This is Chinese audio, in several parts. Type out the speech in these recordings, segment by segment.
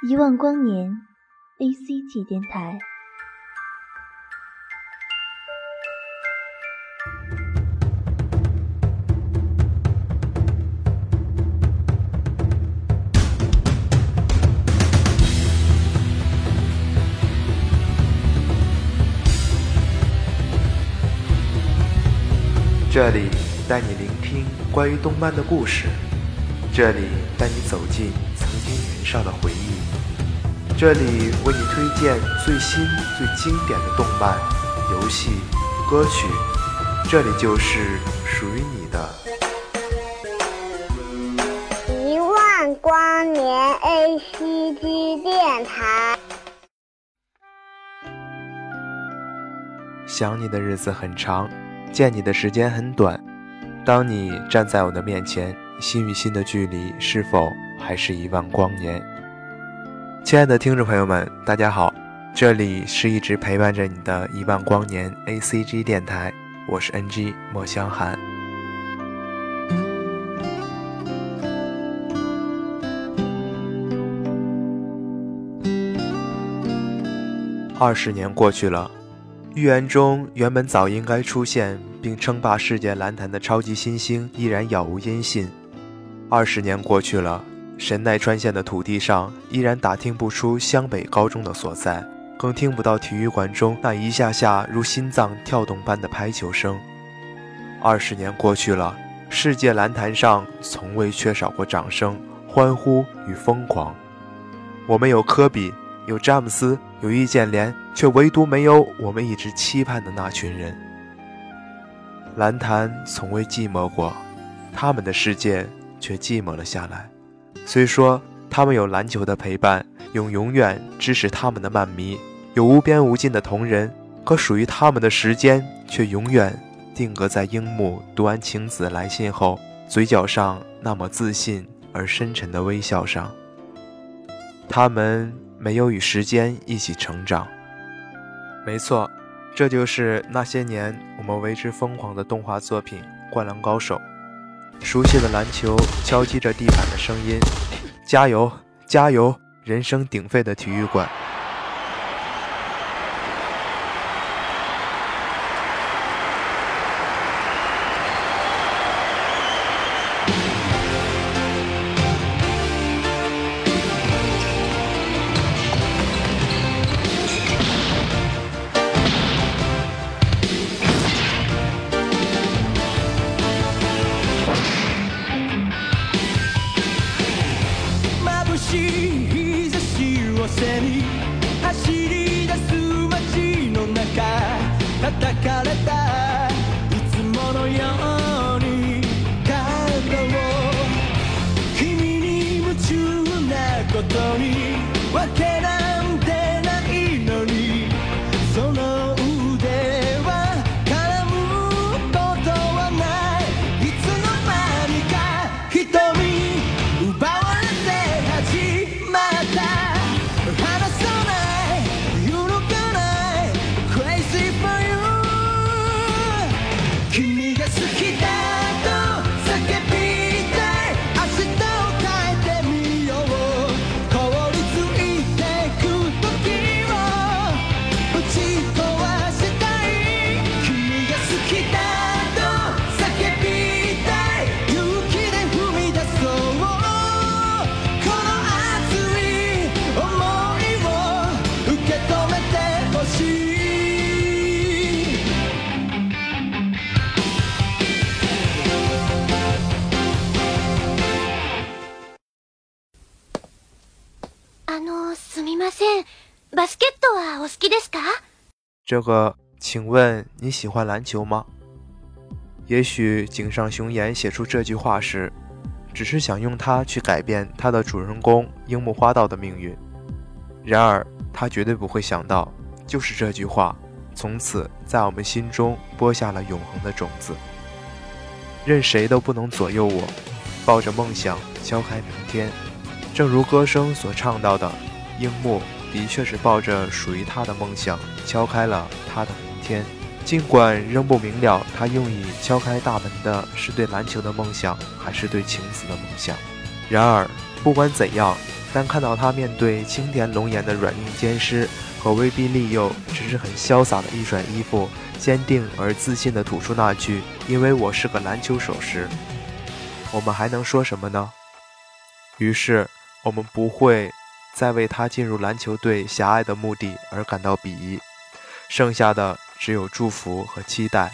一万光年，ACG 电台。这里带你聆听关于动漫的故事，这里带你走进曾经年少的回忆，这里为你推荐最新最经典的动漫、游戏、歌曲，这里就是属于你的。一万光年 ACG 电台。想你的日子很长。见你的时间很短，当你站在我的面前，心与心的距离是否还是一万光年？亲爱的听众朋友们，大家好，这里是一直陪伴着你的一万光年 ACG 电台，我是 NG 莫香寒。二十年过去了。预言中原本早应该出现并称霸世界篮坛的超级新星依然杳无音信。二十年过去了，神奈川县的土地上依然打听不出湘北高中的所在，更听不到体育馆中那一下下如心脏跳动般的拍球声。二十年过去了，世界篮坛上从未缺少过掌声、欢呼与疯狂。我们有科比。有詹姆斯，有易建联，却唯独没有我们一直期盼的那群人。篮坛从未寂寞过，他们的世界却寂寞了下来。虽说他们有篮球的陪伴，有永远支持他们的漫迷，有无边无尽的同人，可属于他们的时间却永远定格在樱木读完晴子来信后，嘴角上那么自信而深沉的微笑上。他们。没有与时间一起成长。没错，这就是那些年我们为之疯狂的动画作品《灌篮高手》。熟悉的篮球敲击着地板的声音，加油，加油！人声鼎沸的体育馆。しい日差しを背に走り出す街の中叩かれた。这个，请问你喜欢篮球吗？也许井上雄彦写出这句话时，只是想用它去改变他的主人公樱木花道的命运。然而，他绝对不会想到，就是这句话，从此在我们心中播下了永恒的种子。任谁都不能左右我，抱着梦想敲开明天。正如歌声所唱到的，樱木。的确是抱着属于他的梦想，敲开了他的明天。尽管仍不明了，他用以敲开大门的是对篮球的梦想，还是对晴子的梦想。然而，不管怎样，但看到他面对青田龙眼的软硬兼施和威逼利诱，只是很潇洒的一甩衣服，坚定而自信地吐出那句“因为我是个篮球手”时，我们还能说什么呢？于是，我们不会再为他进入篮球队狭隘的目的而感到鄙夷，剩下的只有祝福和期待。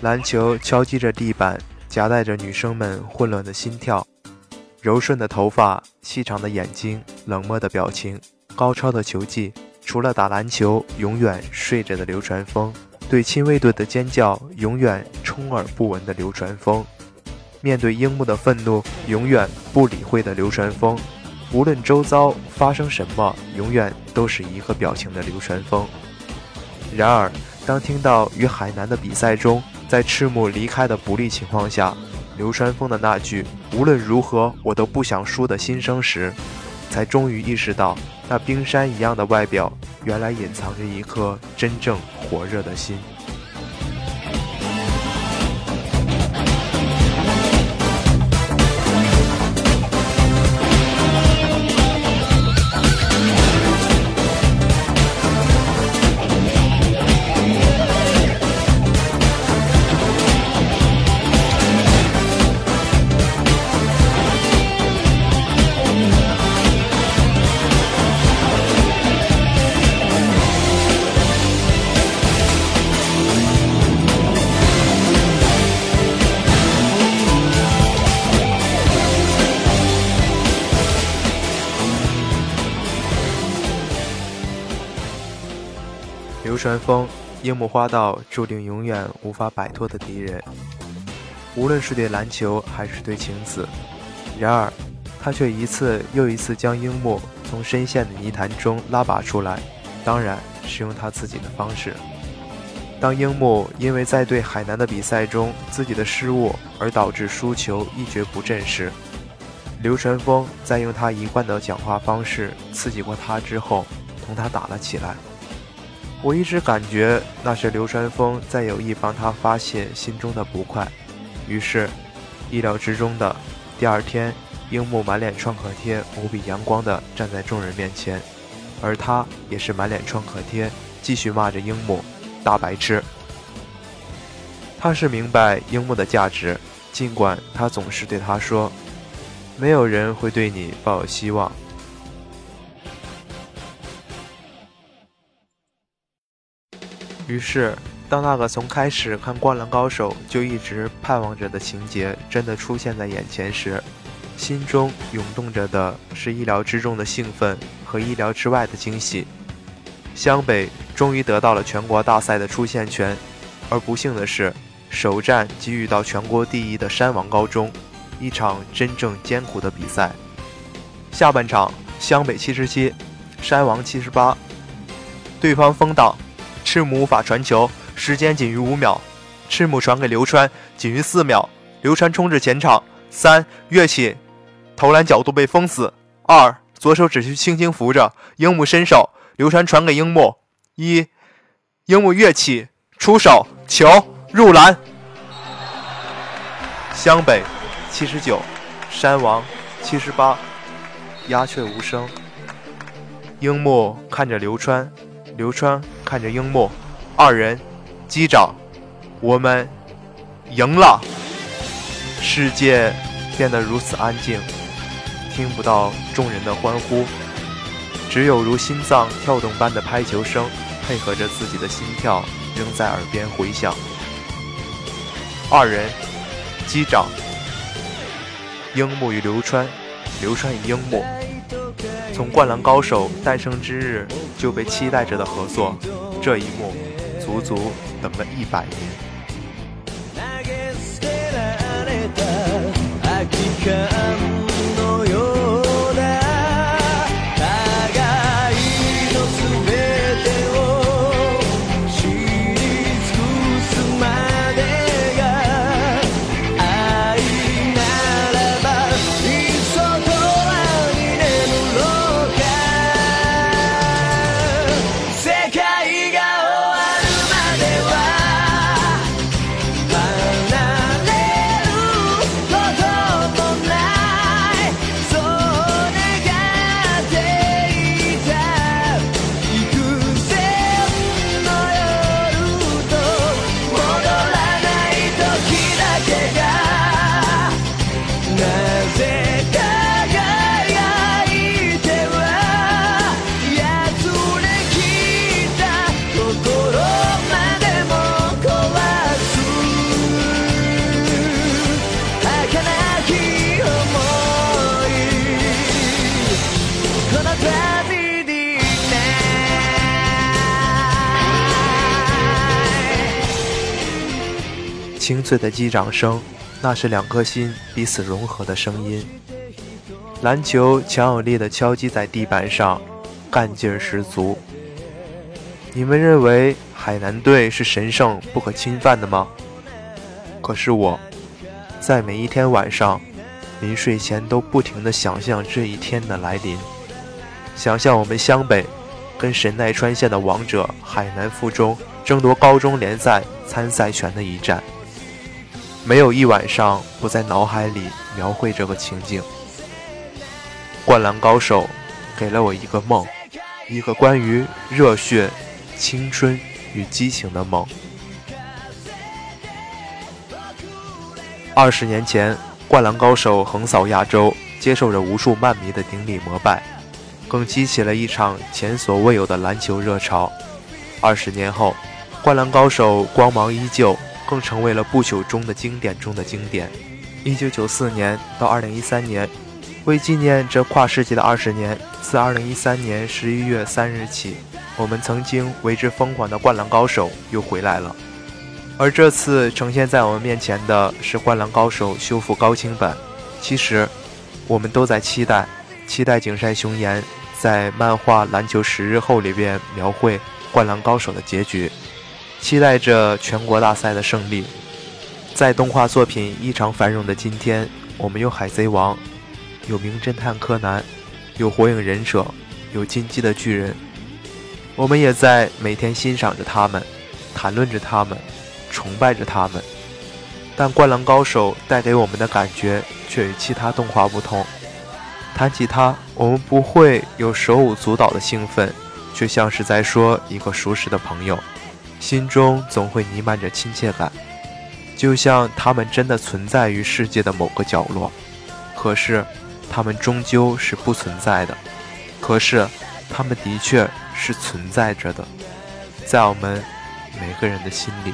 篮球敲击着地板，夹带着女生们混乱的心跳。柔顺的头发，细长的眼睛，冷漠的表情，高超的球技。除了打篮球，永远睡着的流川枫；对亲卫队的尖叫，永远充耳不闻的流川枫；面对樱木的愤怒，永远不理会的流川枫；无论周遭发生什么，永远都是一个表情的流川枫。然而，当听到与海南的比赛中，在赤木离开的不利情况下，流川枫的那句“无论如何我都不想输”的心声时，才终于意识到，那冰山一样的外表，原来隐藏着一颗真正火热的心。流川枫，樱木花道注定永远无法摆脱的敌人，无论是对篮球还是对晴子。然而，他却一次又一次将樱木从深陷的泥潭中拉拔出来，当然是用他自己的方式。当樱木因为在对海南的比赛中自己的失误而导致输球一蹶不振时，流川枫在用他一贯的讲话方式刺激过他之后，同他打了起来。我一直感觉那是流川枫在有意帮他发泄心中的不快，于是，意料之中的，第二天，樱木满脸创可贴，无比阳光的站在众人面前，而他也是满脸创可贴，继续骂着樱木大白痴。他是明白樱木的价值，尽管他总是对他说：“没有人会对你抱有希望。”于是，当那个从开始看《灌篮高手》就一直盼望着的情节真的出现在眼前时，心中涌动着的是意料之中的兴奋和意料之外的惊喜。湘北终于得到了全国大赛的出线权，而不幸的是，首战即遇到全国第一的山王高中，一场真正艰苦的比赛。下半场，湘北七十七，山王七十八，对方封挡。赤木无法传球，时间仅余五秒。赤木传给流川，仅余四秒。流川冲至前场，三跃起，投篮角度被封死。二左手只需轻轻扶着。樱木伸手，流川传给樱木。一樱木跃起，出手，球入篮。湘北七十九，山王七十八，鸦雀无声。樱木看着流川。流川看着樱木，二人击掌，我们赢了。世界变得如此安静，听不到众人的欢呼，只有如心脏跳动般的拍球声，配合着自己的心跳，仍在耳边回响。二人击掌，樱木与流川，流川与樱木。从《灌篮高手》诞生之日就被期待着的合作，这一幕足足等了一百年。清脆的击掌声，那是两颗心彼此融合的声音。篮球强有力的敲击在地板上，干劲十足。你们认为海南队是神圣不可侵犯的吗？可是我，在每一天晚上临睡前都不停地想象这一天的来临，想象我们湘北跟神奈川县的王者海南附中争夺高中联赛参赛权的一战。没有一晚上不在脑海里描绘这个情景。灌篮高手给了我一个梦，一个关于热血、青春与激情的梦。二十年前，灌篮高手横扫亚洲，接受着无数漫迷的顶礼膜拜，更激起了一场前所未有的篮球热潮。二十年后，灌篮高手光芒依旧。更成为了不朽中的经典中的经典。一九九四年到二零一三年，为纪念这跨世纪的二十年，自二零一三年十一月三日起，我们曾经为之疯狂的《灌篮高手》又回来了。而这次呈现在我们面前的是《灌篮高手》修复高清版。其实，我们都在期待，期待井山雄彦在漫画《篮球十日后》里边描绘《灌篮高手》的结局。期待着全国大赛的胜利。在动画作品异常繁荣的今天，我们有《海贼王》，有《名侦探柯南》，有《火影忍者》，有《进击的巨人》。我们也在每天欣赏着他们，谈论着他们，崇拜着他们。但《灌篮高手》带给我们的感觉却与其他动画不同。谈起它，我们不会有手舞足蹈的兴奋，却像是在说一个熟识的朋友。心中总会弥漫着亲切感，就像他们真的存在于世界的某个角落。可是，他们终究是不存在的。可是，他们的确是存在着的，在我们每个人的心里。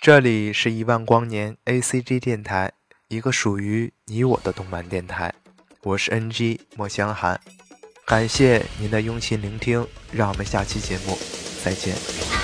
这里是一万光年 A C G 电台，一个属于你我的动漫电台。我是 N G 莫香寒，感谢您的用心聆听，让我们下期节目再见。